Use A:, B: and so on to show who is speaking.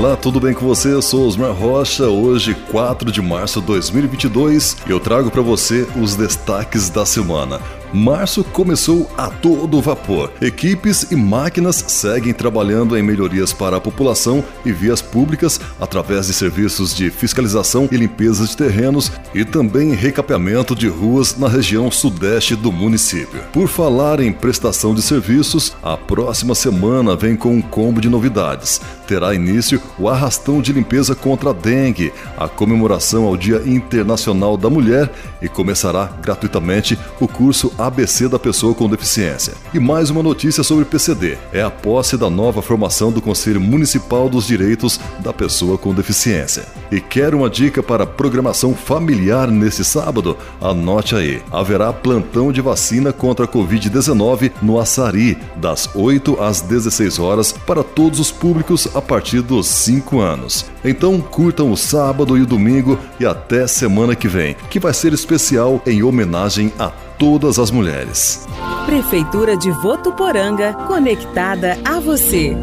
A: Olá, tudo bem com você? Eu sou Osmar Rocha. Hoje, 4 de março de 2022, eu trago para você os destaques da semana. Março começou a todo vapor. Equipes e máquinas seguem trabalhando em melhorias para a população e vias públicas através de serviços de fiscalização e limpeza de terrenos e também recapeamento de ruas na região sudeste do município. Por falar em prestação de serviços, a próxima semana vem com um combo de novidades. Terá início o arrastão de limpeza contra a dengue, a comemoração ao Dia Internacional da Mulher e começará gratuitamente o curso ABC da pessoa com deficiência. E mais uma notícia sobre PCD: é a posse da nova formação do Conselho Municipal dos Direitos da Pessoa com Deficiência. E quer uma dica para programação familiar nesse sábado? Anote aí: haverá plantão de vacina contra a Covid-19 no Açari, das 8 às 16 horas, para todos os públicos a partir dos 5 anos. Então curtam o sábado e o domingo e até semana que vem, que vai ser especial em homenagem a todas as mulheres.
B: Prefeitura de Votuporanga, conectada a você.